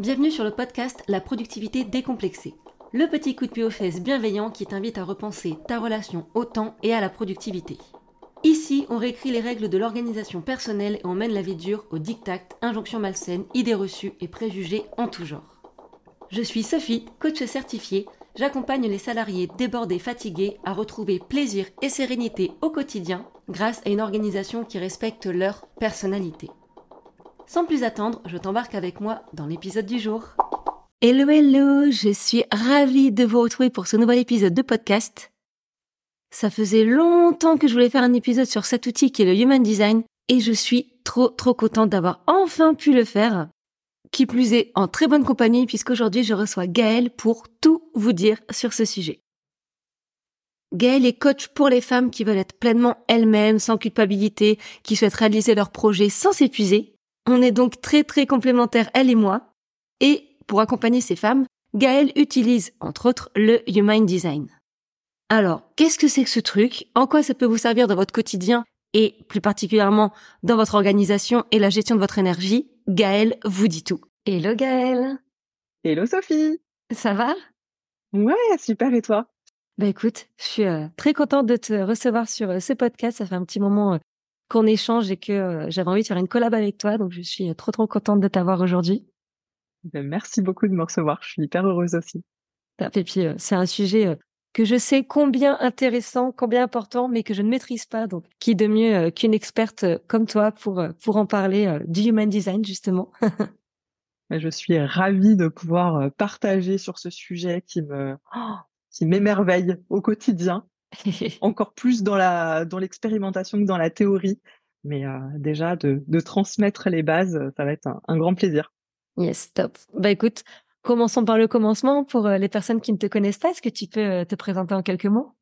Bienvenue sur le podcast La productivité décomplexée. Le petit coup de pied aux fesses bienveillant qui t'invite à repenser ta relation au temps et à la productivité. Ici, on réécrit les règles de l'organisation personnelle et on mène la vie dure au diktat, injonctions malsaines, idées reçues et préjugés en tout genre. Je suis Sophie, coach certifiée. J'accompagne les salariés débordés, fatigués à retrouver plaisir et sérénité au quotidien grâce à une organisation qui respecte leur personnalité. Sans plus attendre, je t'embarque avec moi dans l'épisode du jour. Hello hello, je suis ravie de vous retrouver pour ce nouvel épisode de podcast. Ça faisait longtemps que je voulais faire un épisode sur cet outil qui est le Human Design et je suis trop trop contente d'avoir enfin pu le faire. Qui plus est en très bonne compagnie puisqu'aujourd'hui je reçois Gaëlle pour tout vous dire sur ce sujet. Gaëlle est coach pour les femmes qui veulent être pleinement elles-mêmes, sans culpabilité, qui souhaitent réaliser leurs projets sans s'épuiser. On est donc très très complémentaires, elle et moi. Et pour accompagner ces femmes, Gaëlle utilise, entre autres, le Human Design. Alors, qu'est-ce que c'est que ce truc? En quoi ça peut vous servir dans votre quotidien et plus particulièrement dans votre organisation et la gestion de votre énergie? Gaëlle vous dit tout. Hello Gaëlle Hello Sophie Ça va? Ouais, super et toi? Bah écoute, je suis euh, très contente de te recevoir sur euh, ce podcast. Ça fait un petit moment euh, qu'on échange et que j'avais envie de faire une collab avec toi, donc je suis trop trop contente de t'avoir aujourd'hui. Ben, merci beaucoup de me recevoir, je suis hyper heureuse aussi. Et puis c'est un sujet que je sais combien intéressant, combien important, mais que je ne maîtrise pas. Donc, qui de mieux qu'une experte comme toi pour pour en parler du human design justement? Ben, je suis ravie de pouvoir partager sur ce sujet qui me oh, qui m'émerveille au quotidien encore plus dans la dans l'expérimentation que dans la théorie. Mais euh, déjà de, de transmettre les bases, ça va être un, grand plaisir. Yes, top. Bah écoute, commençons par le commencement pour euh, les personnes qui ne te connaissent pas. Est-ce que tu peux euh, te présenter en quelques mots?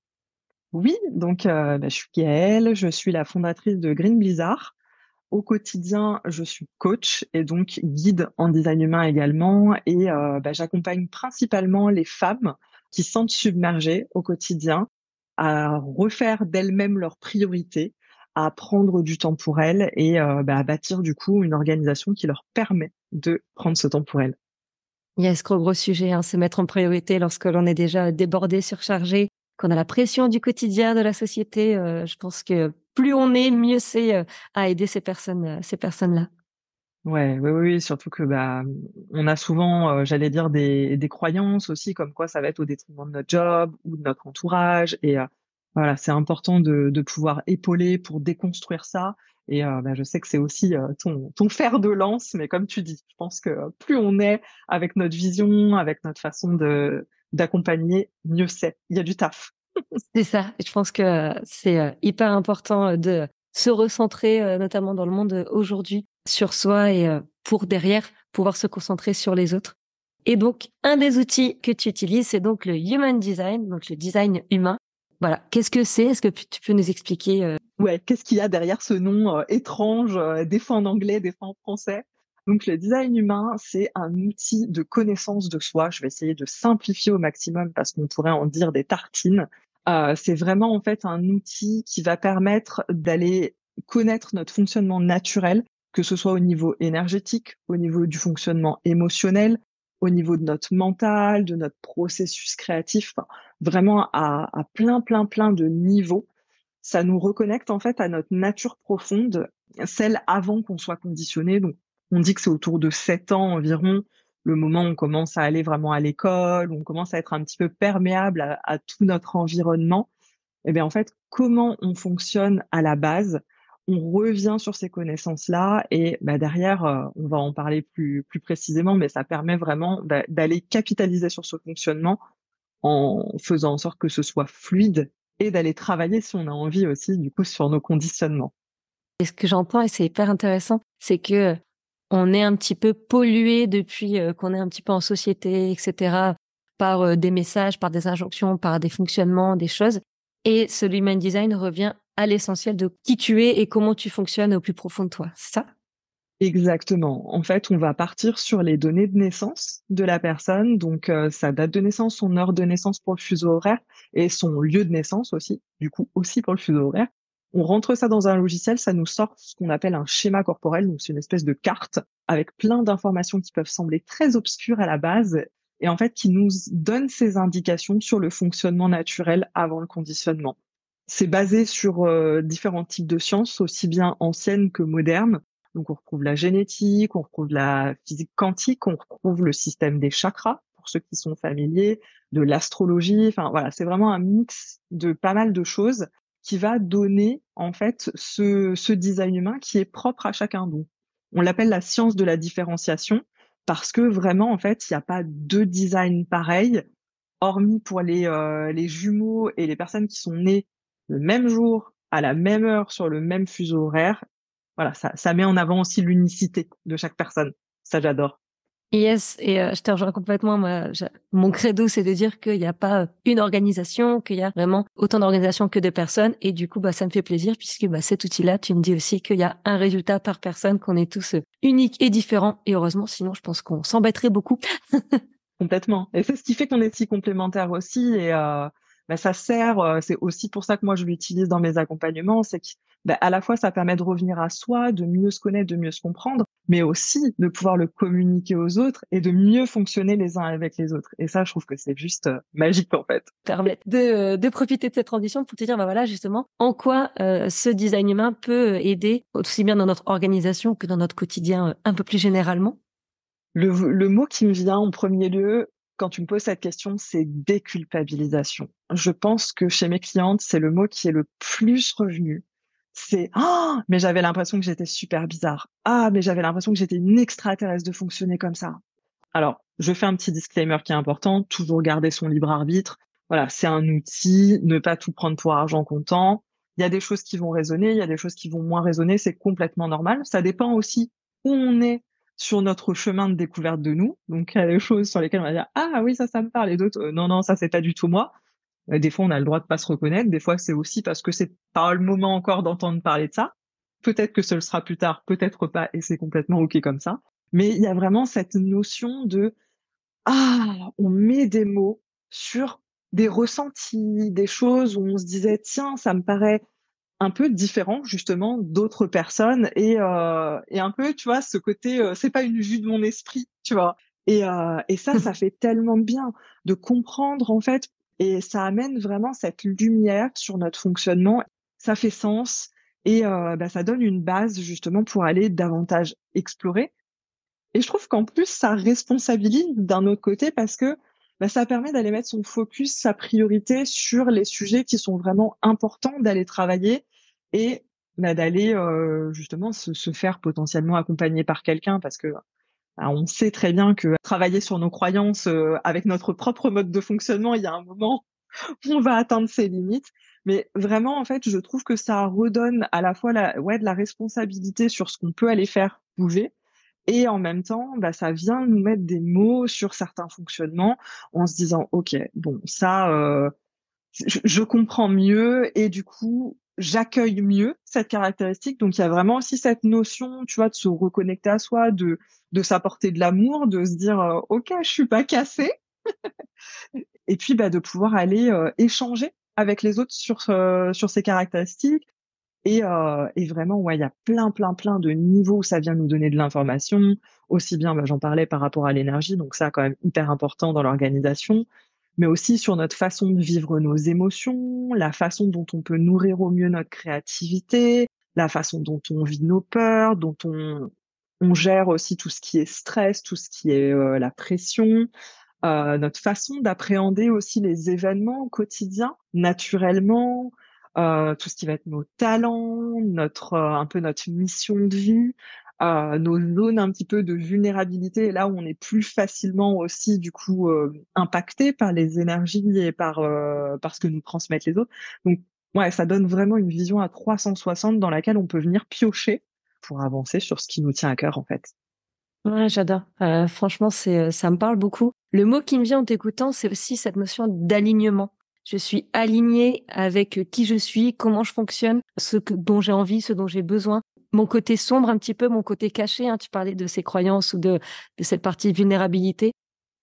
Oui, donc bah, je suis Gaëlle, je suis la fondatrice de Green Blizzard. Au quotidien, je suis coach et donc guide en design humain également. Et bah, j'accompagne principalement les femmes qui sentent submergées au quotidien à refaire d'elles-mêmes leurs priorités, à prendre du temps pour elles et euh, bah, à bâtir du coup une organisation qui leur permet de prendre ce temps pour elles. Yes, gros gros sujet, hein, se mettre en priorité lorsque l'on est déjà débordé, surchargé, qu'on a la pression du quotidien de la société. Euh, je pense que plus on est, mieux c'est euh, à aider ces personnes, ces personnes-là. Ouais, oui, oui, surtout que bah, on a souvent, j'allais dire, des, des croyances aussi, comme quoi ça va être au détriment de notre job ou de notre entourage. Et voilà, c'est important de, de pouvoir épauler pour déconstruire ça. Et bah, je sais que c'est aussi ton, ton fer de lance, mais comme tu dis, je pense que plus on est avec notre vision, avec notre façon de d'accompagner, mieux c'est. Il y a du taf. c'est ça. Je pense que c'est hyper important de se recentrer, notamment dans le monde aujourd'hui, sur soi et euh, pour derrière pouvoir se concentrer sur les autres. Et donc, un des outils que tu utilises, c'est donc le Human Design, donc le design humain. Voilà, qu'est-ce que c'est? Est-ce que tu peux nous expliquer euh? Ouais, qu'est-ce qu'il y a derrière ce nom euh, étrange, des fois en anglais, des fois en français? Donc le design humain, c'est un outil de connaissance de soi. Je vais essayer de simplifier au maximum parce qu'on pourrait en dire des tartines. C'est vraiment en fait un outil qui va permettre d'aller connaître notre fonctionnement naturel que ce soit au niveau énergétique, au niveau du fonctionnement émotionnel, au niveau de notre mental, de notre processus créatif, vraiment à, plein, plein, plein de niveaux. Ça nous reconnecte en fait à notre nature profonde, celle avant qu'on soit conditionné. Donc, on dit que c'est autour de 7 ans environ, le moment où on commence à aller vraiment à l'école, où on commence à être un petit peu perméable à, tout notre environnement. Et eh bien en fait, comment on fonctionne à la base, on revient sur ces connaissances-là et bah, derrière, euh, on va en parler plus, plus précisément, mais ça permet vraiment d'aller capitaliser sur ce fonctionnement en faisant en sorte que ce soit fluide et d'aller travailler si on a envie aussi du coup sur nos conditionnements. Et ce que j'entends et c'est hyper intéressant, c'est que on est un petit peu pollué depuis euh, qu'on est un petit peu en société, etc., par euh, des messages, par des injonctions, par des fonctionnements, des choses. Et ce human design revient à l'essentiel de qui tu es et comment tu fonctionnes au plus profond de toi. C'est ça? Exactement. En fait, on va partir sur les données de naissance de la personne, donc euh, sa date de naissance, son heure de naissance pour le fuseau horaire et son lieu de naissance aussi, du coup aussi pour le fuseau horaire. On rentre ça dans un logiciel, ça nous sort ce qu'on appelle un schéma corporel, donc c'est une espèce de carte avec plein d'informations qui peuvent sembler très obscures à la base et en fait qui nous donne ces indications sur le fonctionnement naturel avant le conditionnement. C'est basé sur euh, différents types de sciences, aussi bien anciennes que modernes. Donc on retrouve la génétique, on retrouve la physique quantique, on retrouve le système des chakras pour ceux qui sont familiers, de l'astrologie. Enfin voilà, c'est vraiment un mix de pas mal de choses qui va donner en fait ce, ce design humain qui est propre à chacun d'eux. On l'appelle la science de la différenciation parce que vraiment, en fait, il n'y a pas deux designs pareils, hormis pour les, euh, les jumeaux et les personnes qui sont nées le même jour, à la même heure, sur le même fuseau horaire. Voilà, ça, ça met en avant aussi l'unicité de chaque personne. Ça, j'adore. Yes, et euh, je te rejoins complètement. Moi, mon credo, c'est de dire qu'il n'y a pas une organisation, qu'il y a vraiment autant d'organisations que de personnes. Et du coup, bah, ça me fait plaisir puisque bah, cet outil-là, tu me dis aussi qu'il y a un résultat par personne, qu'on est tous uniques et différents. Et heureusement, sinon, je pense qu'on s'embêterait beaucoup. Complètement. Et c'est ce qui fait qu'on est si complémentaires aussi. Et euh, bah, ça sert, euh, c'est aussi pour ça que moi je l'utilise dans mes accompagnements, c'est que bah, à la fois ça permet de revenir à soi, de mieux se connaître, de mieux se comprendre, mais aussi de pouvoir le communiquer aux autres et de mieux fonctionner les uns avec les autres. Et ça, je trouve que c'est juste euh, magique en fait. Permettre de, euh, de profiter de cette transition pour te dire, bah voilà, justement, en quoi ce design humain peut aider aussi bien dans notre organisation que dans notre quotidien un peu plus généralement? Le, le mot qui me vient en premier lieu, quand tu me poses cette question, c'est déculpabilisation. Je pense que chez mes clientes, c'est le mot qui est le plus revenu. C'est ah, mais j'avais l'impression que j'étais super bizarre. Ah, mais j'avais l'impression que j'étais une extraterrestre de fonctionner comme ça. Alors, je fais un petit disclaimer qui est important, toujours garder son libre arbitre. Voilà, c'est un outil, ne pas tout prendre pour argent comptant. Il y a des choses qui vont résonner, il y a des choses qui vont moins résonner, c'est complètement normal. Ça dépend aussi où on est sur notre chemin de découverte de nous. Donc, il y a des choses sur lesquelles on va dire ah oui ça ça me parle et d'autres euh, non non ça c'est pas du tout moi. Euh, des fois on a le droit de pas se reconnaître. Des fois c'est aussi parce que c'est pas le moment encore d'entendre parler de ça. Peut-être que ce sera plus tard, peut-être pas et c'est complètement ok comme ça. Mais il y a vraiment cette notion de ah on met des mots sur des ressentis, des choses où on se disait tiens ça me paraît un peu différent justement d'autres personnes et, euh, et un peu tu vois ce côté euh, c'est pas une vue de mon esprit tu vois. Et, euh, et ça ça fait tellement de bien de comprendre en fait et ça amène vraiment cette lumière sur notre fonctionnement. Ça fait sens et euh, bah, ça donne une base justement pour aller davantage explorer. Et je trouve qu'en plus ça responsabilise d'un autre côté parce que bah, ça permet d'aller mettre son focus, sa priorité sur les sujets qui sont vraiment importants d'aller travailler et bah, d'aller euh, justement se, se, faire potentiellement accompagner par quelqu'un parce que bah, on sait très bien que travailler sur nos croyances euh, avec notre propre mode de fonctionnement, il y a un moment où on va atteindre ses limites. Mais vraiment, en fait, je trouve que ça redonne à la fois la, ouais, de la responsabilité sur ce qu'on peut aller faire bouger, et en même temps, bah, ça vient nous mettre des mots sur certains fonctionnements en se disant, OK, bon, ça, euh, je, comprends mieux et du coup, j'accueille mieux cette caractéristique. Donc, il y a vraiment aussi cette notion, tu vois, de se reconnecter à soi, de, de s'apporter de l'amour, de se dire, euh, OK, je suis pas cassé. et puis, bah, de pouvoir aller euh, échanger avec les autres sur, euh, sur ces caractéristiques, et, euh, et vraiment, ouais, il y a plein, plein, plein de niveaux où ça vient nous donner de l'information. Aussi bien, bah, j'en parlais par rapport à l'énergie, donc ça, quand même hyper important dans l'organisation, mais aussi sur notre façon de vivre nos émotions, la façon dont on peut nourrir au mieux notre créativité, la façon dont on vit nos peurs, dont on, on gère aussi tout ce qui est stress, tout ce qui est euh, la pression, euh, notre façon d'appréhender aussi les événements quotidiens naturellement, euh, tout ce qui va être nos talents, notre euh, un peu notre mission de vie, euh, nos zones un petit peu de vulnérabilité, là où on est plus facilement aussi du coup euh, impacté par les énergies et par par ce que nous transmettent les autres. Donc ouais, ça donne vraiment une vision à 360 dans laquelle on peut venir piocher pour avancer sur ce qui nous tient à cœur en fait. Ouais, j'adore. Euh, franchement, c'est ça me parle beaucoup. Le mot qui me vient en t'écoutant, c'est aussi cette notion d'alignement je suis alignée avec qui je suis, comment je fonctionne, ce que, dont j'ai envie, ce dont j'ai besoin. Mon côté sombre un petit peu, mon côté caché, hein, tu parlais de ces croyances ou de, de cette partie vulnérabilité.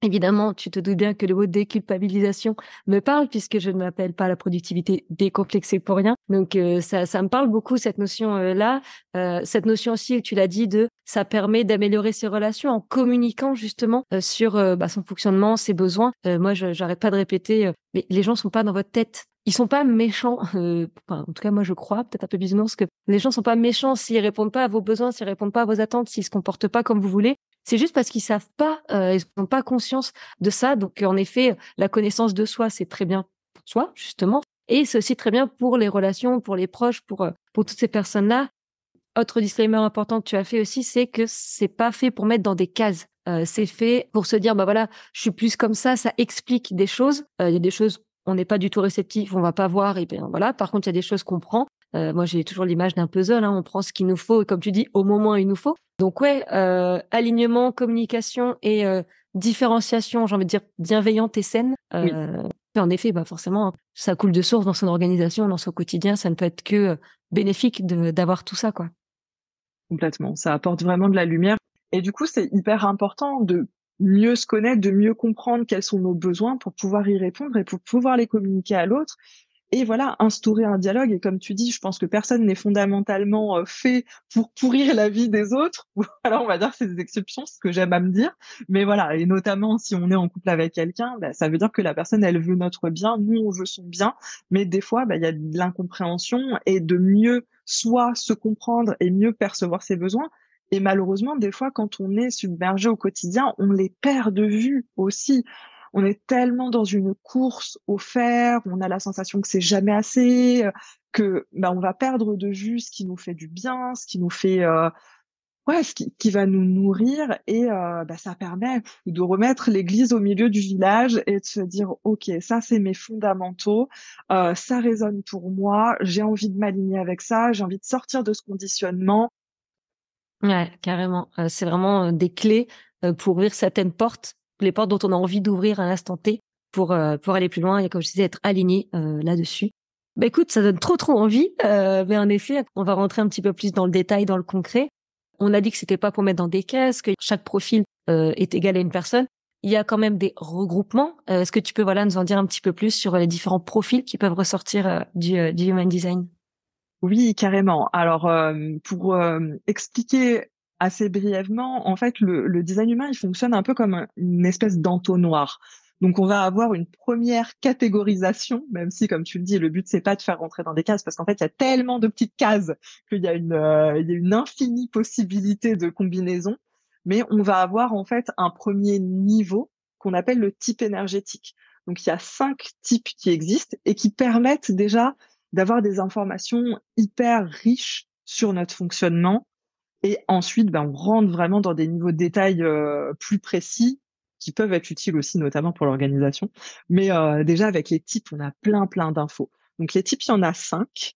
Évidemment, tu te doutes bien que le mot déculpabilisation me parle puisque je ne m'appelle pas la productivité décomplexée pour rien. Donc euh, ça, ça me parle beaucoup cette notion euh, euh, cette notion aussi tu l'as dit de ça permet d'améliorer ses relations en communiquant justement sur bah, son fonctionnement, ses besoins. moi, j'arrête pas de répéter, mais les gens sont pas dans votre tête. Ils sont pas méchants. en tout cas, moi, je crois, peut-être un peu bisounours, que les gens sont pas méchants s'ils répondent pas à vos besoins, s'ils répondent pas à vos attentes, s'ils se comportent pas comme vous voulez. C'est juste parce qu'ils savent pas, euh, ils n'ont pas conscience de ça. Donc, en effet, la connaissance de soi, c'est très bien pour soi, justement. Et c'est aussi très bien pour les relations, pour les proches, pour, euh, pour toutes ces personnes-là. Autre disclaimer important que tu as fait aussi, c'est que c'est pas fait pour mettre dans des cases. Euh, c'est fait pour se dire, bah voilà, je suis plus comme ça, ça explique des choses. Il y a des choses, on n'est pas du tout réceptif, on va pas voir, et bien voilà. Par contre, il y a des choses qu'on prend. Euh, moi, j'ai toujours l'image d'un puzzle. Hein, on prend ce qu'il nous faut et comme tu dis, au moment où il nous faut. Donc ouais, euh, alignement, communication et euh, différenciation, j'ai envie de dire bienveillante et saine. En effet, bah forcément, ça coule de source dans son organisation, dans son quotidien. Ça ne peut être que bénéfique d'avoir tout ça, quoi. Complètement. Ça apporte vraiment de la lumière. Et du coup, c'est hyper important de mieux se connaître, de mieux comprendre quels sont nos besoins pour pouvoir y répondre et pour pouvoir les communiquer à l'autre et voilà, instaurer un dialogue. Et comme tu dis, je pense que personne n'est fondamentalement euh, fait pour pourrir la vie des autres. Alors, on va dire c'est des exceptions, ce que j'aime à me dire. Mais voilà, et notamment si on est en couple avec quelqu'un, bah, ça veut dire que la personne, elle veut notre bien, nous, on veut son bien. Mais des fois, bah, il y a de l'incompréhension et de mieux soit se comprendre et mieux percevoir ses besoins. Et malheureusement, des fois, quand on est submergé au quotidien, on les perd de vue aussi on est tellement dans une course au fer, on a la sensation que c'est jamais assez, euh, que bah, on va perdre de vue ce qui nous fait du bien, ce qui nous fait euh, ouais, ce qui, va nous nourrir et euh, bah, ça permet de remettre l'église au milieu du village et de se dire ok ça c'est mes fondamentaux, ça résonne pour moi, j'ai envie de m'aligner avec ça, j'ai envie de sortir de ce conditionnement. Ouais, carrément. c'est vraiment des clés pour ouvrir certaines portes les portes dont on a envie d'ouvrir à l'instant T pour euh, pour aller plus loin et comme je disais être aligné euh, là-dessus. Bah écoute, ça donne trop trop envie, euh, mais en effet, on va rentrer un petit peu plus dans le détail, dans le concret. On a dit que c'était pas pour mettre dans des caisses, que chaque profil est égal à une personne. Il y a quand même des regroupements. Est-ce que tu peux voilà nous en dire un petit peu plus sur les différents profils qui peuvent ressortir du, du human design? Oui, carrément. Alors pour expliquer assez brièvement, en fait, le, design humain, il fonctionne un peu comme une espèce d'entonnoir. Donc, on va avoir une première catégorisation, même si, comme tu le dis, le but c'est pas de faire rentrer dans des cases, parce qu'en fait, il y a tellement de petites cases qu'il y a une, euh, y a une infinie possibilité de combinaison. Mais on va avoir en fait un premier niveau qu'on appelle le type énergétique. Donc, il y a cinq types qui existent et qui permettent déjà d'avoir des informations hyper riches sur notre fonctionnement, et ensuite, ben, on rentre vraiment dans des niveaux de détail euh, plus précis qui peuvent être utiles aussi, notamment pour l'organisation. Mais euh, déjà, avec les types, on a plein, plein d'infos. Donc les types, il y en a cinq.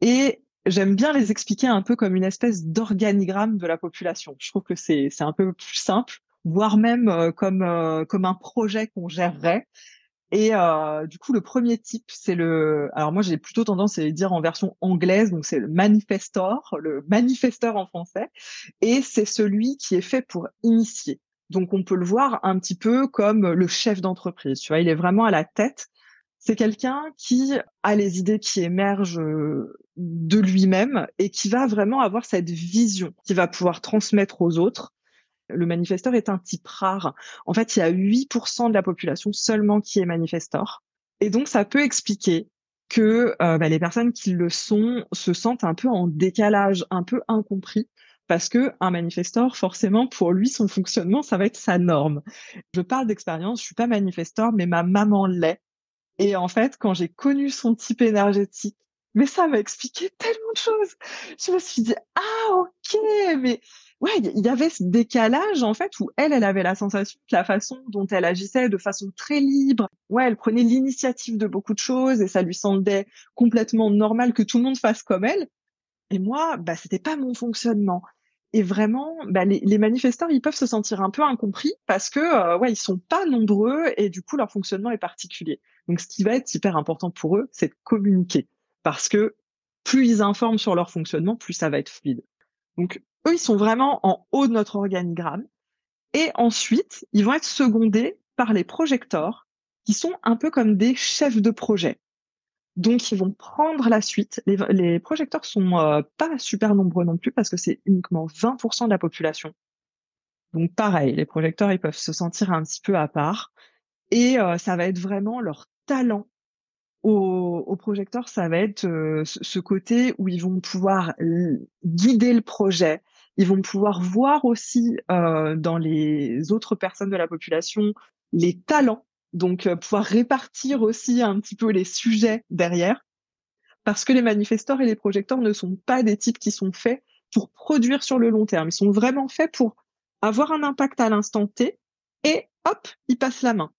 Et j'aime bien les expliquer un peu comme une espèce d'organigramme de la population. Je trouve que c'est un peu plus simple, voire même euh, comme, comme un projet qu'on gérerait. Et euh, du coup, le premier type, c'est le. Alors moi, j'ai plutôt tendance à dire en version anglaise, donc c'est le manifestor, le manifesteur en français, et c'est celui qui est fait pour initier. Donc on peut le voir un petit peu comme le chef d'entreprise. Tu vois, il est vraiment à la tête. C'est quelqu'un qui a les idées qui émergent euh, de lui-même et qui va vraiment avoir cette vision, qui va pouvoir transmettre aux autres le manifesteur est un type rare. En fait, il y a 8% de la population seulement qui est manifesteur. Et donc, ça peut expliquer que euh, bah, les personnes qui le sont se sentent un peu en décalage, un peu incompris, parce que un manifesteur, forcément, pour lui, son fonctionnement, ça va être sa norme. Je parle d'expérience, je suis pas manifesteur, mais ma maman l'est. Et en fait, quand j'ai connu son type énergétique, mais ça m'a expliqué tellement de choses. Je me suis dit, ah ok, mais ouais, il y avait ce décalage en fait où elle, elle avait la sensation que la façon dont elle agissait de façon très libre, ouais, elle prenait l'initiative de beaucoup de choses et ça lui semblait complètement normal que tout le monde fasse comme elle. Et moi, bah c'était pas mon fonctionnement. Et vraiment, bah, les, les, manifestants, ils peuvent se sentir un peu incompris parce que euh, ouais, ils sont pas nombreux et du coup leur fonctionnement est particulier. Donc ce qui va être hyper important pour eux, c'est de communiquer parce que plus ils informent sur leur fonctionnement, plus ça va être fluide. Donc eux, ils sont vraiment en haut de notre organigramme. Et ensuite, ils vont être secondés par les projecteurs, qui sont un peu comme des chefs de projet. Donc, ils vont prendre la suite. Les, les projecteurs sont euh, pas super nombreux non plus parce que c'est uniquement 20% de la population. Donc, pareil, les projecteurs, ils peuvent se sentir un petit peu à part. Et euh, ça va être vraiment leur talent au, projecteur, ça va être euh, ce côté où ils vont pouvoir guider le projet, ils vont pouvoir voir aussi euh, dans les autres personnes de la population les talents, donc euh, pouvoir répartir aussi un petit peu les sujets derrière, parce que les manifesteurs et les projecteurs ne sont pas des types qui sont faits pour produire sur le long terme, ils sont vraiment faits pour avoir un impact à l'instant T et hop, ils passent la main.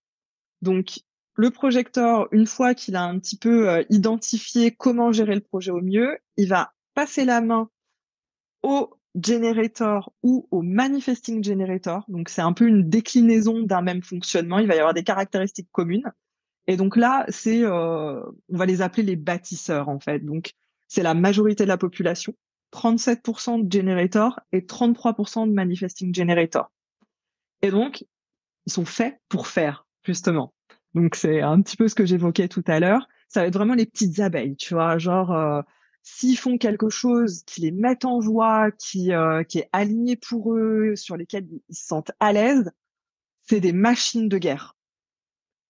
Donc le projecteur, une fois qu'il a un petit peu euh, identifié comment gérer le projet au mieux, il va passer la main au generator ou au manifesting generator. Donc c'est un peu une déclinaison d'un même fonctionnement. Il va y avoir des caractéristiques communes. Et donc là, c'est, euh, on va les appeler les bâtisseurs en fait. Donc c'est la majorité de la population, 37% de generator et 33% de manifesting generator. Et donc ils sont faits pour faire justement. Donc c'est un petit peu ce que j'évoquais tout à l'heure. Ça va être vraiment les petites abeilles, tu vois, genre euh, s'ils font quelque chose qui les met en joie, qui, euh, qui est aligné pour eux, sur lesquels ils se sentent à l'aise, c'est des machines de guerre.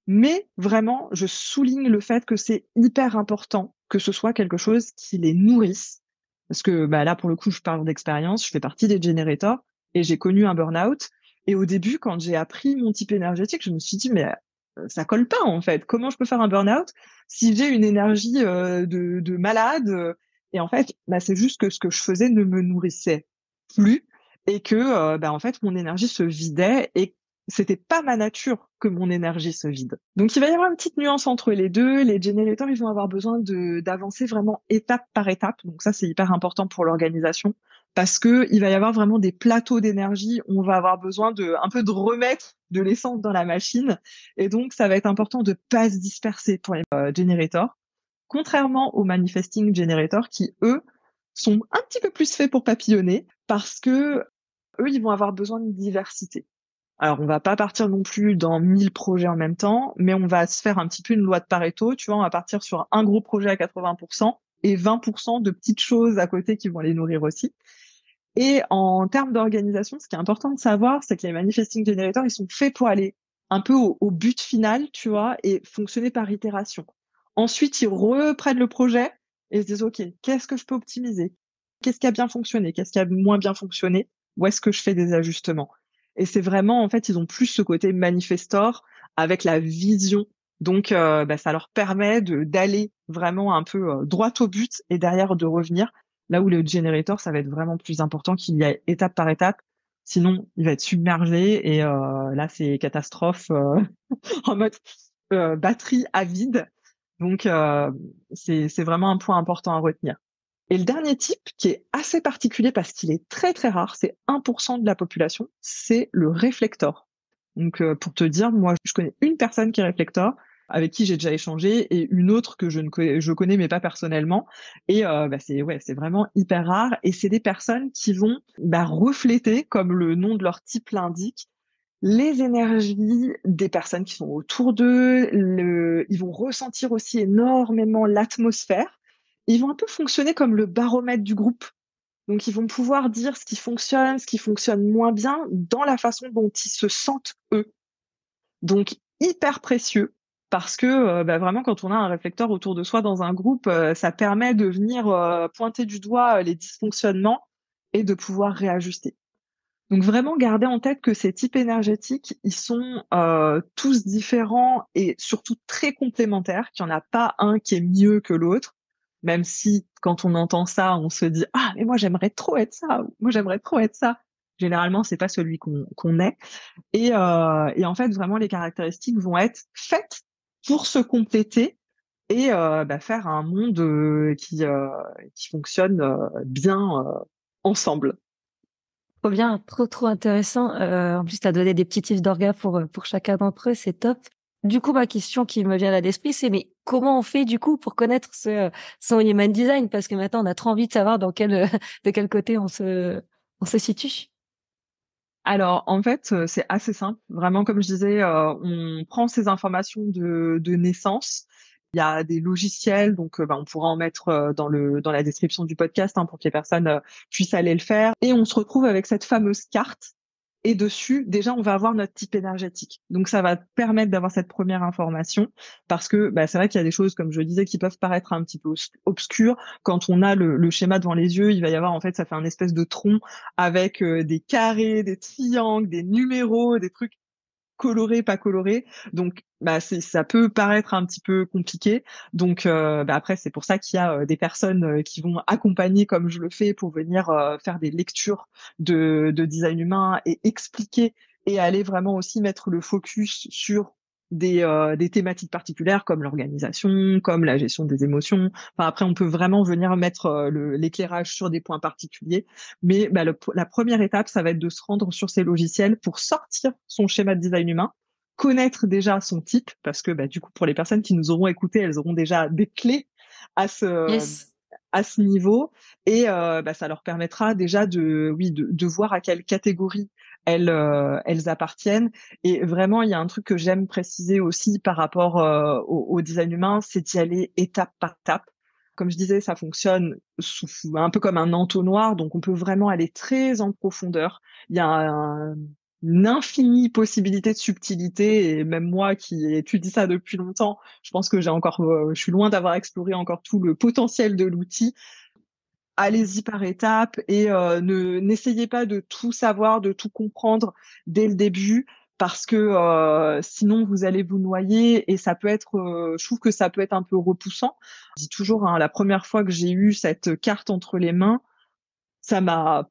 Mais vraiment, je souligne le fait que c'est hyper important que ce soit quelque chose qui les nourrisse. Parce que bah, là, pour le coup, je parle d'expérience, je fais partie des générateurs et j'ai connu un burn-out. Et au début, quand j'ai appris mon type énergétique, je me suis dit, mais euh, ça colle pas en fait. Comment je peux faire un burn-out si j'ai une énergie euh, de, de, malade euh, Et en fait, bah, c'est juste que ce que je faisais ne me nourrissait plus et que bah, en fait mon énergie se vidait et c'était pas ma nature que mon énergie se vide. Donc il va y avoir une petite nuance entre les deux. Les générateurs, ils vont avoir besoin d'avancer vraiment étape par étape. Donc ça c'est hyper important pour l'organisation parce que il va y avoir vraiment des plateaux d'énergie. On va avoir besoin de un peu de remettre de l'essence dans la machine, et donc ça va être important de pas se disperser pour les euh, generators, contrairement aux manifesting generators qui eux sont un petit peu plus faits pour papillonner parce que eux ils vont avoir besoin de diversité. Alors, on va pas partir non plus dans 1000 projets en même temps, mais on va se faire un petit peu une loi de Pareto. Tu vois, on va partir sur un gros projet à 80% et 20% de petites choses à côté qui vont les nourrir aussi. Et en termes d'organisation, ce qui est important de savoir, c'est que les manifesting generators, ils sont faits pour aller un peu au, but final, tu vois, et fonctionner par itération. Ensuite, ils reprennent le projet et se disent, OK, qu'est-ce que je peux optimiser? Qu'est-ce qui a bien fonctionné? Qu'est-ce qui a moins bien fonctionné? Où est-ce que je fais des ajustements? Et c'est vraiment, en fait, ils ont plus ce côté manifestor avec la vision. Donc, euh, bah, ça leur permet d'aller vraiment un peu euh, droit au but et derrière de revenir Là où le generator, ça va être vraiment plus important qu'il y ait étape par étape. Sinon, il va être submergé et euh, là, c'est catastrophe euh, en mode batterie à vide. Donc, c'est vraiment un point important à retenir. Et le dernier type, qui est assez particulier parce qu'il est très très rare, c'est 1% de la population, c'est le réflecteur. Donc, pour te dire, moi, je connais une personne qui est réflecteur avec qui j'ai déjà échangé et une autre que je ne connais, mais pas personnellement et euh, bah c'est vraiment hyper rare et c'est des personnes qui vont bah, refléter comme le nom de leur type l'indique les énergies des personnes qui sont autour d'eux ils vont ressentir aussi énormément l'atmosphère. Ils vont un peu fonctionner comme le baromètre du groupe. Donc ils vont pouvoir dire ce qui fonctionne ce qui fonctionne moins bien dans la façon dont ils se sentent eux. Donc hyper précieux parce que euh, bah, vraiment quand on a un réflecteur autour de soi dans un groupe, euh, ça permet de venir euh, pointer du doigt les dysfonctionnements et de pouvoir réajuster. Donc vraiment garder en tête que ces types énergétiques, ils sont tous différents et surtout très complémentaires, qu'il n'y en a pas un qui est mieux que l'autre, même si quand on entend ça, on se dit ah mais moi j'aimerais trop être ça, moi j'aimerais trop être ça. Généralement, c'est pas celui qu'on est. Et, et en fait, vraiment, les caractéristiques vont être faites pour se compléter et euh, bah, faire un monde euh, qui, euh, qui fonctionne bien ensemble. Trop bien, trop trop intéressant. en plus, tu as donné des petits tips d'orga pour pour chacun d'entre eux, c'est top. Du coup, ma question qui me vient à l'esprit, c'est mais comment on fait du coup pour connaître ce son human design? Parce que maintenant, on a trop envie de savoir quel de quel côté on se on se situe. alors, en fait, c'est assez simple. Vraiment, comme je disais, on prend ces informations de, de naissance il y a des logiciels, donc euh, bah, on pourra en mettre euh, dans le dans la description du podcast hein, pour que les personnes euh, puissent aller le faire. Et on se retrouve avec cette fameuse carte. Et dessus, déjà, on va avoir notre type énergétique. Donc, ça va permettre d'avoir cette première information parce que bah, c'est vrai qu'il y a des choses, comme je disais, qui peuvent paraître un petit peu obscures. Quand on a le, le, schéma devant les yeux, il va y avoir, en fait, ça fait un espèce de tronc avec des carrés, des triangles, des numéros, des trucs coloré, pas coloré. Donc, bah, ça peut paraître un petit peu compliqué. Donc, euh, bah, après, c'est pour ça qu'il y a euh, des personnes euh, qui vont accompagner, comme je le fais, pour venir faire des lectures de, de design humain et expliquer et aller vraiment aussi mettre le focus sur des, euh, des thématiques particulières comme l'organisation, comme la gestion des émotions. Enfin, après, on peut vraiment venir mettre euh, l'éclairage sur des points particuliers. Mais bah, la première étape, ça va être de se rendre sur ces logiciels pour sortir son schéma de design humain, connaître déjà son type, parce que bah, du coup, pour les personnes qui nous auront écouté, elles auront déjà des clés à ce, à ce niveau, et euh, bah, ça leur permettra déjà de, oui, de, de voir à quelle catégorie elles, euh, elles appartiennent. Et vraiment, il y a un truc que j'aime préciser aussi par rapport euh, au, design humain, c'est d'y aller étape par étape. Comme je disais, ça fonctionne sous, un peu comme un entonnoir, donc on peut vraiment aller très en profondeur. Il y a un, une infinie possibilité de subtilité et même moi qui étudie ça depuis longtemps, je pense que j'ai encore, euh, je suis loin d'avoir exploré encore tout le potentiel de l'outil allez-y par étapes et euh, ne n'essayez pas de tout savoir, de tout comprendre dès le début parce que euh, sinon vous allez vous noyer et ça peut être, euh, je trouve que ça peut être un peu repoussant. Je dis toujours, hein, la première fois que j'ai eu cette carte entre les mains, ça m'a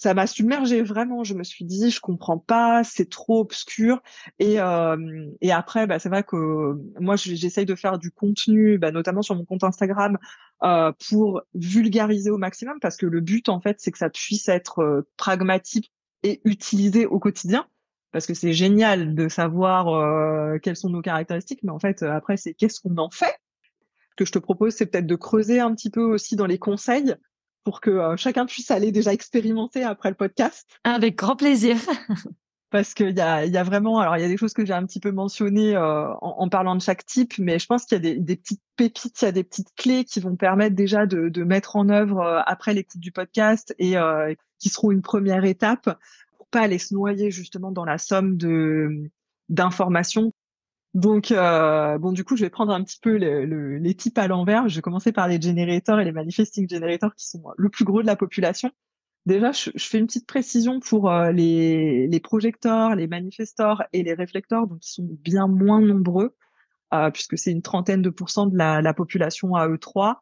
ça m'a submergé vraiment. Je me suis dit, je comprends pas, c'est trop obscur. Et, euh, et après, bah, c'est vrai que moi, j'essaye de faire du contenu, bah, notamment sur mon compte Instagram, euh, pour vulgariser au maximum, parce que le but, en fait, c'est que ça puisse être euh, pragmatique et utilisé au quotidien. Parce que c'est génial de savoir euh, quelles sont nos caractéristiques, mais en fait, après, c'est qu'est-ce qu'on en fait? Ce que je te propose, c'est peut-être de creuser un petit peu aussi dans les conseils pour que euh, chacun puisse aller déjà expérimenter après le podcast. Avec grand plaisir. Parce qu'il y a, y a vraiment, alors il y a des choses que j'ai un petit peu mentionnées euh, en, parlant de chaque type, mais je pense qu'il y a des, des, petites pépites, il y a des petites clés qui vont permettre déjà de, de mettre en œuvre euh, après l'écoute du podcast et qui seront une première étape pour pas aller se noyer justement dans la somme de d'informations donc, euh, bon, du coup, je vais prendre un petit peu les types à l'envers. Je vais commencer par les generators et les manifesting generators qui sont le plus gros de la population. Déjà, je, fais une petite précision pour euh, les, les projecteurs, les manifestors et les réflecteurs, donc qui sont bien moins nombreux, euh, puisque c'est une trentaine de pourcents de la, la population à E3.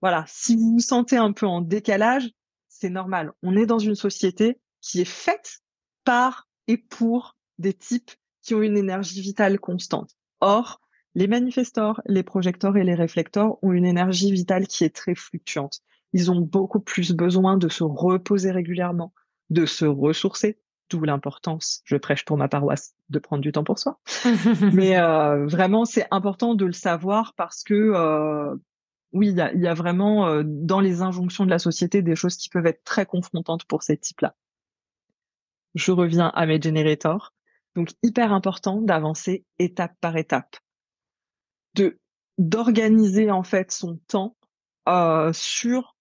Voilà, si vous vous sentez un peu en décalage, c'est normal. On est dans une société qui est faite par et pour des types qui ont une énergie vitale constante. Or, les manifestors, les projecteurs et les réflecteurs ont une énergie vitale qui est très fluctuante. Ils ont beaucoup plus besoin de se reposer régulièrement, de se ressourcer, d'où l'importance, je prêche pour ma paroisse, de prendre du temps pour soi. Mais euh, vraiment, c'est important de le savoir parce que euh, oui, il y a, y a, vraiment euh, dans les injonctions de la société des choses qui peuvent être très confrontantes pour ces types-là. Je reviens à mes generators. Donc hyper important d'avancer étape par étape, de d'organiser en fait son temps euh, sur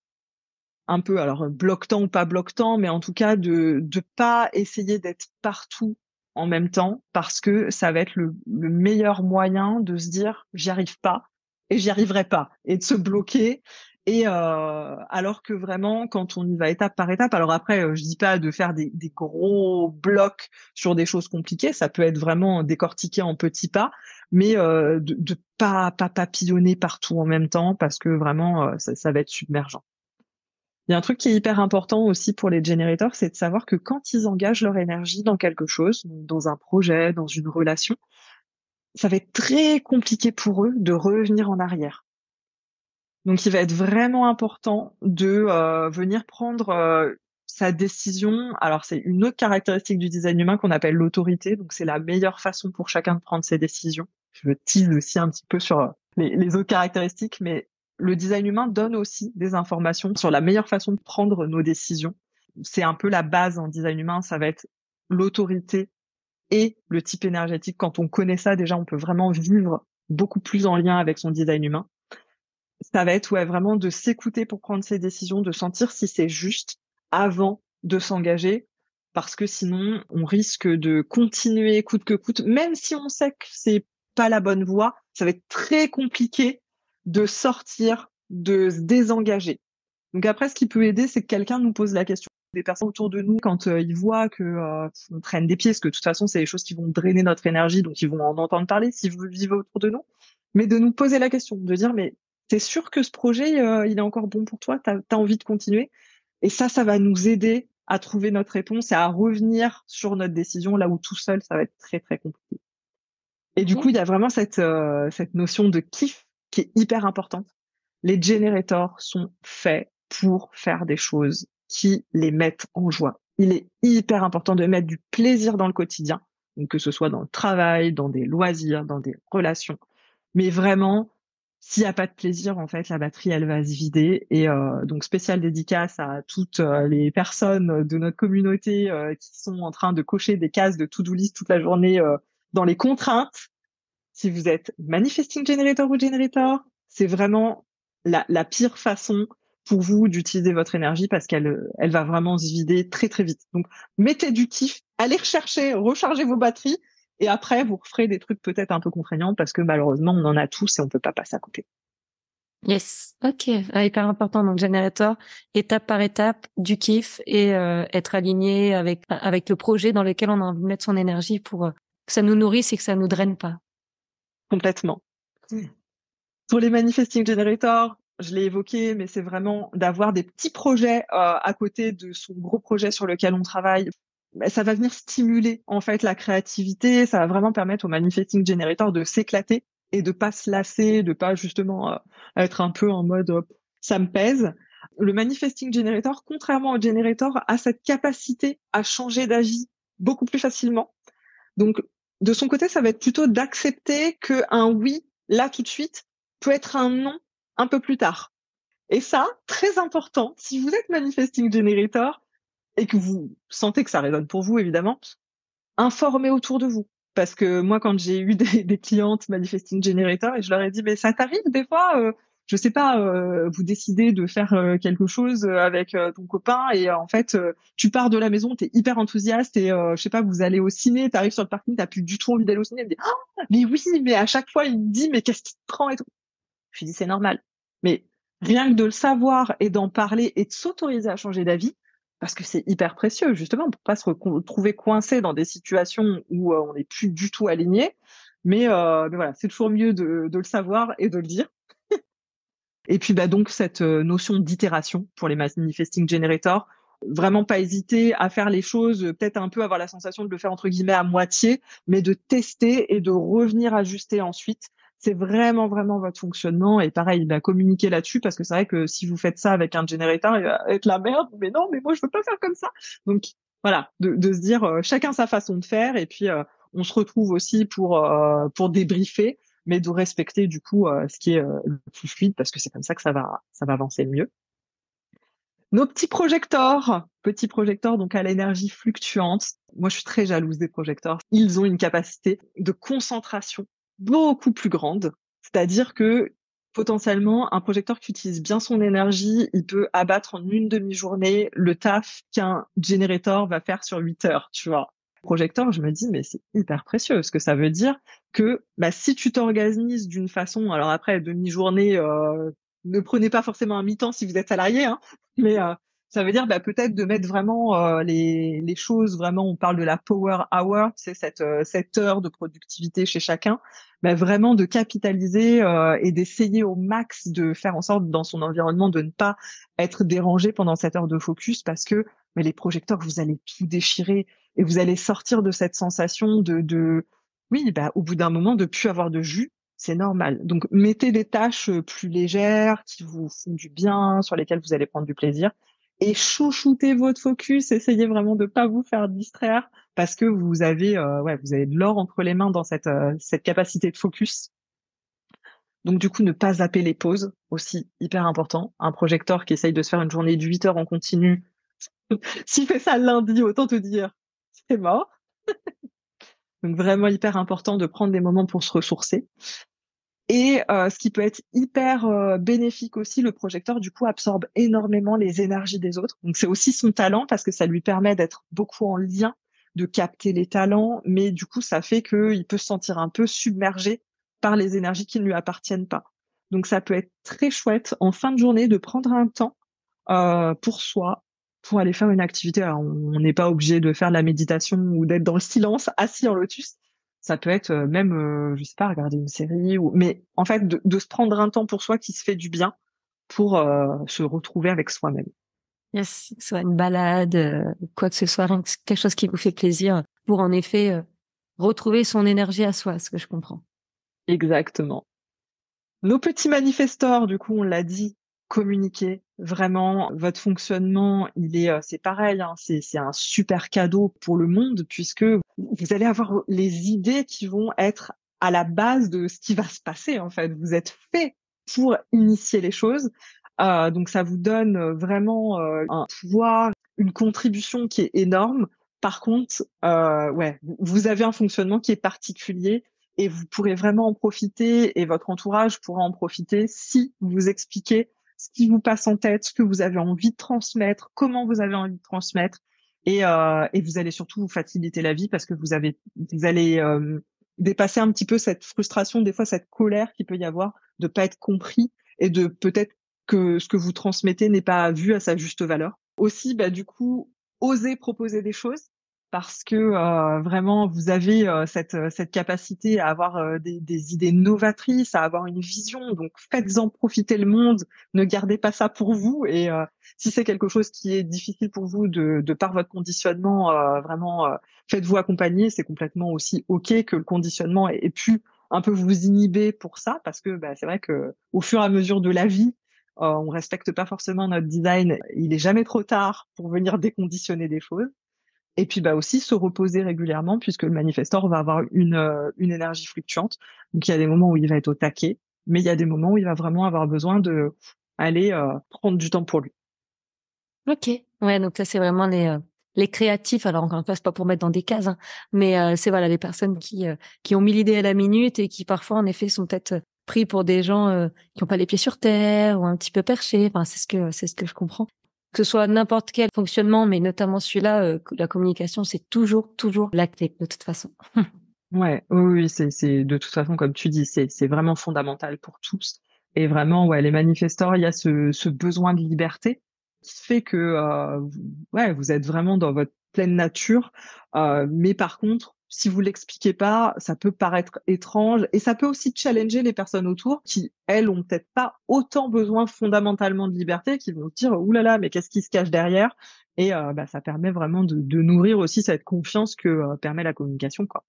un peu alors bloc temps ou pas bloc temps, mais en tout cas de de pas essayer d'être partout en même temps parce que ça va être le, le meilleur moyen de se dire j'y arrive pas et j'y arriverai pas et de se bloquer et euh, alors que vraiment, quand on y va étape par étape, alors après, euh, je dis pas de faire des, gros blocs sur des choses compliquées, ça peut être vraiment décortiqué en petits pas, mais euh, de, de pas, papillonner partout en même temps parce que vraiment, ça, ça va être submergent. Il y a un truc qui est hyper important aussi pour les générateurs, c'est de savoir que quand ils engagent leur énergie dans quelque chose, dans un projet, dans une relation, ça va être très compliqué pour eux de revenir en arrière. Donc, il va être vraiment important de euh, venir prendre euh, sa décision. Alors, c'est une autre caractéristique du design humain qu'on appelle l'autorité. Donc, c'est la meilleure façon pour chacun de prendre ses décisions. Je tease aussi un petit peu sur euh, les, les autres caractéristiques, mais le design humain donne aussi des informations sur la meilleure façon de prendre nos décisions. C'est un peu la base en design humain. Ça va être l'autorité et le type énergétique. Quand on connaît ça, déjà, on peut vraiment vivre beaucoup plus en lien avec son design humain. Ça va être ouais, vraiment de s'écouter pour prendre ses décisions, de sentir si c'est juste avant de s'engager, parce que sinon, on risque de continuer coûte que coûte, même si on sait que c'est pas la bonne voie, ça va être très compliqué de sortir, de se désengager. Donc après, ce qui peut aider, c'est que quelqu'un nous pose la question. Des personnes autour de nous, quand euh, ils voient que euh, traîne des pieds, parce que de toute façon, c'est des choses qui vont drainer notre énergie, donc ils vont en entendre parler si vous vivez autour de nous. Mais de nous poser la question, de dire, mais t'es sûr que ce projet, euh, il est encore bon pour toi? T'as as envie de continuer? Et ça, ça va nous aider à trouver notre réponse et à revenir sur notre décision, là où tout seul, ça va être très, très compliqué. Et du coup, il y a vraiment cette, cette notion de kiff qui est hyper importante. Les generators sont faits pour faire des choses qui les mettent en joie. Il est hyper important de mettre du plaisir dans le quotidien, donc que ce soit dans le travail, dans des loisirs, dans des relations. Mais vraiment, s'il n'y a pas de plaisir, en fait, la batterie, elle va se vider. Et euh, donc, spécial dédicace à toutes euh, les personnes de notre communauté euh, qui sont en train de cocher des cases de to-do list toute la journée dans les contraintes. Si vous êtes manifesting generator ou generator, c'est vraiment la, la pire façon pour vous d'utiliser votre énergie parce qu'elle elle va vraiment se vider très très vite. Donc mettez du kiff, allez rechercher, rechargez vos batteries et après vous ferez des trucs peut-être un peu contraignants parce que malheureusement on en a tous et on peut pas passer à côté. Yes, ok, ah, hyper important. Donc générateur, étape par étape, du kiff et euh, être aligné avec avec le projet dans lequel on a envie de mettre son énergie pour euh, que ça nous nourrisse et que ça nous draine pas. Complètement. Pour les manifesting generators, je l'ai évoqué, mais c'est vraiment d'avoir des petits projets euh, à côté de son gros projet sur lequel on travaille. Ça va venir stimuler en fait la créativité. Ça va vraiment permettre au manifesting generator de s'éclater et de pas se lasser, de pas justement euh, être un peu en mode ça me pèse. Le manifesting generator, contrairement au generator, a cette capacité à changer d'avis beaucoup plus facilement. Donc de son côté, ça va être plutôt d'accepter que un oui là tout de suite peut être un non un peu plus tard. Et ça, très important, si vous êtes manifesting generator et que vous sentez que ça résonne pour vous, évidemment, informez autour de vous. Parce que moi, quand j'ai eu des, clientes manifesting generator et je leur ai dit, mais ça t'arrive des fois, euh, je sais pas, euh, vous décidez de faire euh, quelque chose avec ton copain et en fait, tu pars de la maison, tu es hyper enthousiaste et je sais pas, vous allez au ciné, tu arrives sur le parking, t'as plus du tout envie d'aller au ciné. Elle me dit, oh, mais oui, mais à chaque fois, il me dit, mais qu'est-ce qui te prend et tout. Je lui dis, c'est normal. Mais rien que de le savoir et d'en parler et de s'autoriser à changer d'avis, parce que c'est hyper précieux, justement, pour pas se retrouver coincé dans des situations où euh, on n'est plus du tout aligné. Mais, euh, voilà, c'est toujours mieux de, de, le savoir et de le dire. et puis bah donc cette euh, notion d'itération pour les manifesting generators, vraiment pas hésiter à faire les choses, peut-être un peu avoir la sensation de le faire entre guillemets à moitié, mais de tester et de revenir ajuster ensuite c'est vraiment vraiment votre fonctionnement et pareil, il va communiquer là-dessus parce que c'est vrai que si vous faites ça avec un générateur, il va être la merde. Mais non, mais moi je veux pas faire comme ça. Donc voilà, de, se dire euh, chacun sa façon de faire et puis euh, on se retrouve aussi pour euh, pour débriefer, mais de respecter du coup ce qui est le plus fluide parce que c'est comme ça que ça va ça va avancer le mieux. Nos petits projecteurs, petits projecteurs donc à l'énergie fluctuante. Moi, je suis très jalouse des projecteurs. Ils ont une capacité de concentration beaucoup plus grande. C'est-à-dire que potentiellement, un projecteur qui utilise bien son énergie, il peut abattre en une demi-journée le taf qu'un générateur va faire sur 8 heures, tu vois. Projecteur, je me dis, mais c'est hyper précieux, ce que ça veut dire que bah, si tu t'organises d'une façon, alors après, demi-journée, euh, ne prenez pas forcément un mi-temps si vous êtes salarié, hein, mais euh, ça veut dire bah, peut-être de mettre vraiment euh, les, les, choses, vraiment, on parle de la power hour, c'est cette, euh, cette heure de productivité chez chacun, bah, vraiment de capitaliser euh, et d'essayer au max de faire en sorte dans son environnement de ne pas être dérangé pendant cette heure de focus parce que mais les projecteurs, vous allez tout déchirer et vous allez sortir de cette sensation de, de oui, bah, au bout d'un moment, de plus avoir de jus c'est normal. Donc mettez des tâches plus légères qui vous font du bien, sur lesquelles vous allez prendre du plaisir, et chouchoutez votre focus, essayez vraiment de pas vous faire distraire parce que vous avez euh, ouais, vous avez de l'or entre les mains dans cette euh, cette capacité de focus. Donc du coup, ne pas zapper les pauses aussi hyper important. Un projecteur qui essaye de se faire une journée de 8 heures en continu, s'il fait ça lundi, autant te dire, c'est mort. Donc vraiment hyper important de prendre des moments pour se ressourcer. Et euh, ce qui peut être hyper euh, bénéfique aussi, le projecteur du coup absorbe énormément les énergies des autres. Donc c'est aussi son talent parce que ça lui permet d'être beaucoup en lien, de capter les talents, mais du coup ça fait qu'il peut se sentir un peu submergé par les énergies qui ne lui appartiennent pas. Donc ça peut être très chouette en fin de journée de prendre un temps euh, pour soi, pour aller faire une activité. On n'est pas obligé de faire de la méditation ou d'être dans le silence assis en lotus. Ça peut être euh, même, euh, je sais pas, regarder une série ou, mais en fait, de, de, se prendre un temps pour soi qui se fait du bien pour euh, se retrouver avec soi-même. Yes, soit une balade, quoi que ce soit, quelque chose qui vous fait plaisir pour en effet euh, retrouver son énergie à soi, ce que je comprends. Exactement. Nos petits manifestors, du coup, on l'a dit, communiquer vraiment votre fonctionnement il est euh, c'est pareil hein, c'est c'est un super cadeau pour le monde puisque vous allez avoir les idées qui vont être à la base de ce qui va se passer en fait. Vous êtes fait pour initier les choses. Euh, donc ça vous donne vraiment euh, un pouvoir une contribution qui est énorme. Par contre euh, ouais vous avez un fonctionnement qui est particulier et vous pourrez vraiment en profiter et votre entourage pourra en profiter si vous expliquez ce qui vous passe en tête, ce que vous avez envie de transmettre, comment vous avez envie de transmettre, et, euh, et vous allez surtout vous faciliter la vie parce que vous avez, vous allez euh, dépasser un petit peu cette frustration, des fois cette colère qu'il peut y avoir de pas être compris et de peut-être que ce que vous transmettez n'est pas vu à sa juste valeur. Aussi, bah du coup, oser proposer des choses parce que euh, vraiment vous avez euh, cette, euh, cette capacité à avoir euh, des, des, idées novatrices, à avoir une vision. Donc faites-en profiter le monde. Ne gardez pas ça pour vous. Et euh, si c'est quelque chose qui est difficile pour vous de, de par votre conditionnement, vraiment faites-vous accompagner. C'est complètement aussi ok que le conditionnement ait, pu un peu vous inhiber pour ça, parce que bah, c'est vrai que au fur et à mesure de la vie, on respecte pas forcément notre design. Il est jamais trop tard pour venir déconditionner des choses. Et puis bah aussi se reposer régulièrement puisque le manifestor va avoir une, euh, une énergie fluctuante. Donc il y a des moments où il va être au taquet, mais il y a des moments où il va vraiment avoir besoin de aller euh, prendre du temps pour lui. Ok, ouais, donc ça c'est vraiment les euh, les créatifs. Alors encore une fois, c'est pas pour mettre dans des cases, hein, mais c'est voilà les personnes qui qui ont mis l'idée à la minute et qui parfois en effet sont peut-être pris pour des gens qui n'ont pas les pieds sur terre ou un petit peu perchés. Enfin, c'est ce que c'est ce que je comprends que ce soit n'importe quel fonctionnement, mais notamment celui-là, euh, la communication, c'est toujours, toujours la clé, de toute façon. ouais, oui, c'est, de toute façon, comme tu dis, c'est, vraiment fondamental pour tous. Et vraiment, ouais, les manifestants, il y a ce, ce besoin de liberté qui fait que, euh, ouais, vous êtes vraiment dans votre pleine nature. Euh, mais par contre, si vous l'expliquez pas, ça peut paraître étrange et ça peut aussi challenger les personnes autour qui, elles, ont peut-être pas autant besoin fondamentalement de liberté, qui vont se dire, oulala, là là, mais qu'est-ce qui se cache derrière? Et euh, bah, ça permet vraiment de, de, nourrir aussi cette confiance que euh, permet la communication, quoi.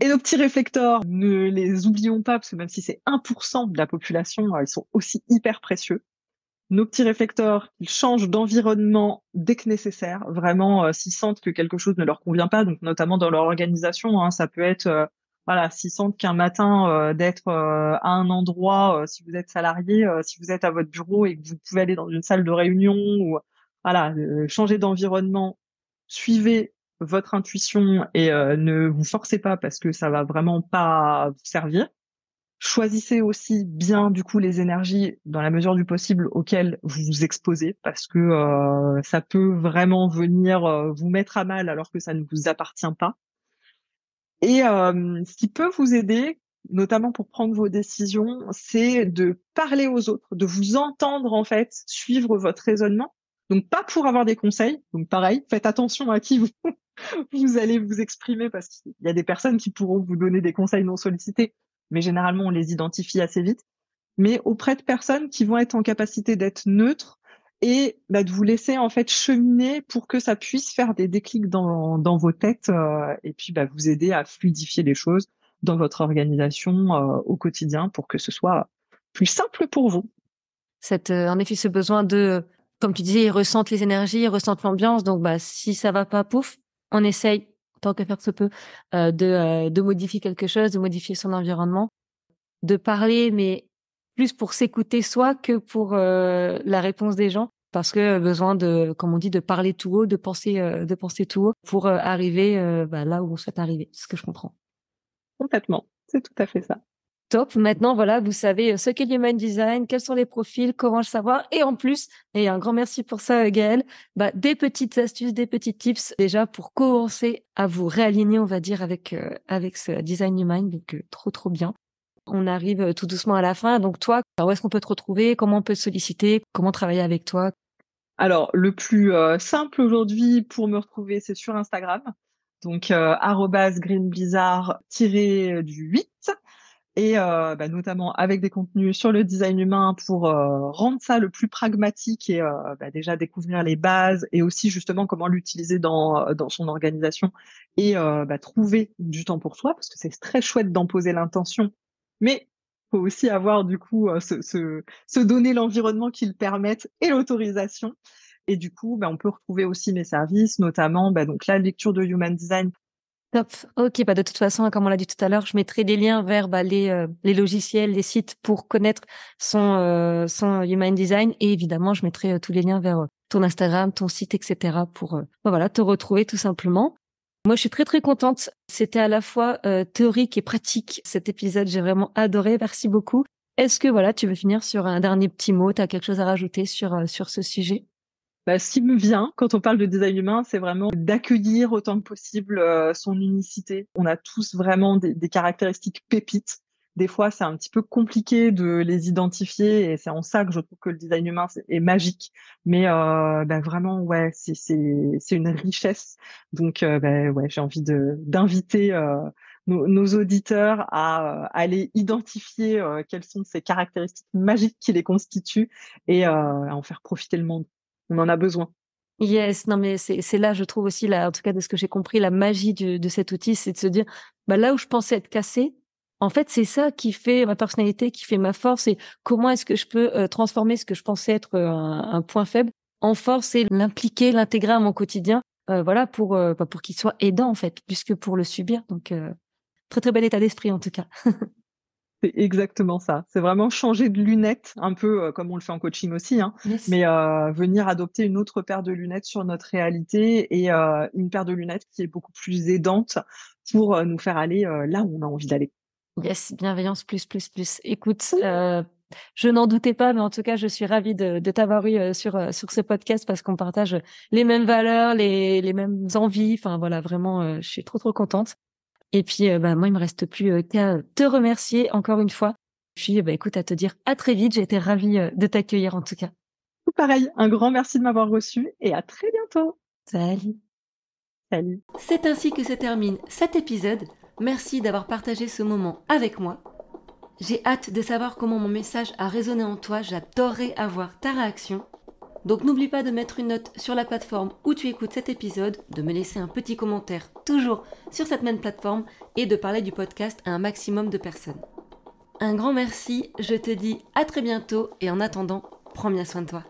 Et nos petits réflecteurs, ne les oublions pas, parce que même si c'est 1% de la population, euh, ils sont aussi hyper précieux nos petits réflecteurs, ils changent d'environnement dès que nécessaire. Vraiment, euh, s'ils sentent que quelque chose ne leur convient pas, donc notamment dans leur organisation, hein, ça peut être, euh, voilà, s'ils sentent qu'un matin euh, d'être à un endroit, si vous êtes salarié, si vous êtes à votre bureau et que vous pouvez aller dans une salle de réunion ou voilà, changer d'environnement, suivez votre intuition et ne vous forcez pas parce que ça va vraiment pas vous servir. Choisissez aussi bien du coup les énergies dans la mesure du possible auxquelles vous vous exposez parce que euh, ça peut vraiment venir euh, vous mettre à mal alors que ça ne vous appartient pas. Et euh, ce qui peut vous aider, notamment pour prendre vos décisions, c'est de parler aux autres, de vous entendre en fait, suivre votre raisonnement. Donc pas pour avoir des conseils, donc pareil, faites attention à qui vous, vous allez vous exprimer parce qu'il y a des personnes qui pourront vous donner des conseils non sollicités mais généralement on les identifie assez vite, mais auprès de personnes qui vont être en capacité d'être neutres et bah, de vous laisser en fait cheminer pour que ça puisse faire des déclics dans, vos têtes euh, et puis bah, vous aider à fluidifier les choses dans votre organisation euh, au quotidien pour que ce soit plus simple pour vous. Euh, en effet, ce besoin de, comme tu disais, ils ressentent les énergies, ils ressentent l'ambiance. Donc, bah, si ça va pas, pouf, on essaye tant que faire se peut, euh, de, euh, de modifier quelque chose, de modifier son environnement, de parler, mais plus pour s'écouter soi que pour euh, la réponse des gens. parce que besoin de, comme on dit, de parler tout haut, de penser, de penser tout haut pour arriver bah, là où on souhaite arriver. C'est ce que je comprends. Complètement. C'est tout à fait ça. Top. Maintenant, voilà, vous savez euh, ce qu'est l'human design, quels sont les profils, comment le savoir. Et en plus, et un grand merci pour ça, Gaëlle, bah, des petites astuces, des petits tips déjà pour commencer à vous réaligner, on va dire, avec, euh, ce design human. Donc, euh, trop, trop bien. On arrive tout doucement à la fin. Donc, toi, où est-ce qu'on peut te retrouver? Comment on peut te solliciter? Comment travailler avec toi? Alors, le plus simple aujourd'hui pour me retrouver, c'est sur Instagram. Donc, euh, greenblizzard-du 8 et euh, bah, notamment avec des contenus sur le design humain pour euh, rendre ça le plus pragmatique et euh, bah, déjà découvrir les bases et aussi justement comment l'utiliser dans, dans son organisation et bah, trouver du temps pour soi parce que c'est très chouette d'en poser l'intention, mais faut aussi avoir du coup se, se, se donner l'environnement qui le permette et l'autorisation. Et du coup, bah, on peut retrouver aussi mes services, notamment bah, donc la lecture de Human Design Top. Ok, bah de toute façon, comme on l'a dit tout à l'heure, je mettrai des liens vers bah, les, euh, les logiciels, les sites pour connaître son, euh, human design. Et évidemment, je mettrai euh, tous les liens vers ton Instagram, ton site, etc. pour bah, voilà te retrouver tout simplement. Moi, je suis très très contente. C'était à la fois théorique et pratique cet épisode. J'ai vraiment adoré. Merci beaucoup. Est-ce que voilà, tu veux finir sur un dernier petit mot? Tu as quelque chose à rajouter sur sur ce sujet? Bah, ce qui me vient quand on parle de design humain, c'est vraiment d'accueillir autant que possible euh, son unicité. On a tous vraiment des, des caractéristiques pépites. Des fois, c'est un petit peu compliqué de les identifier et c'est en ça que je trouve que le design humain est, magique. Mais euh, bah, vraiment, ouais, c'est une richesse. Donc, euh, bah, ouais, j'ai envie d'inviter euh, nos, nos, auditeurs à, aller identifier quelles sont ces caractéristiques magiques qui les constituent et à en faire profiter le monde on en a besoin. Yes, non mais c'est là, je trouve aussi, là, en tout cas de ce que j'ai compris, la magie de cet outil, c'est de se dire, bah là où je pensais être cassé, en fait, c'est ça qui fait ma personnalité, qui fait ma force, et comment est-ce que je peux euh, transformer ce que je pensais être euh, un, point faible en force et l'impliquer, l'intégrer à mon quotidien, euh, voilà, pour bah, pour qu'il soit aidant en fait, plus que pour le subir. Donc très très bel état d'esprit en tout cas. C'est exactement ça. C'est vraiment changer de lunettes, un peu euh, comme on le fait en coaching aussi, hein, mais euh, venir adopter une autre paire de lunettes sur notre réalité et euh, une paire de lunettes qui est beaucoup plus aidante pour nous faire aller là où on a envie d'aller. Yes, bienveillance plus plus plus. Écoute, je n'en doutais pas, mais en tout cas, je suis ravie de, t'avoir eu sur sur ce podcast parce qu'on partage les mêmes valeurs, les les mêmes envies. Enfin voilà, vraiment, je suis trop trop contente. Et puis, euh, bah, moi, il me reste plus euh, qu'à te remercier encore une fois. Puis, bah, écoute, à te dire à très vite. J'ai été ravie euh, de t'accueillir en tout cas. Tout pareil, un grand merci de m'avoir reçu et à très bientôt. Salut. Salut. C'est ainsi que se termine cet épisode. Merci d'avoir partagé ce moment avec moi. J'ai hâte de savoir comment mon message a résonné en toi. J'adorerais avoir ta réaction. Donc n'oublie pas de mettre une note sur la plateforme où tu écoutes cet épisode, de me laisser un petit commentaire toujours sur cette même plateforme et de parler du podcast à un maximum de personnes. Un grand merci, je te dis à très bientôt et en attendant, prends bien soin de toi.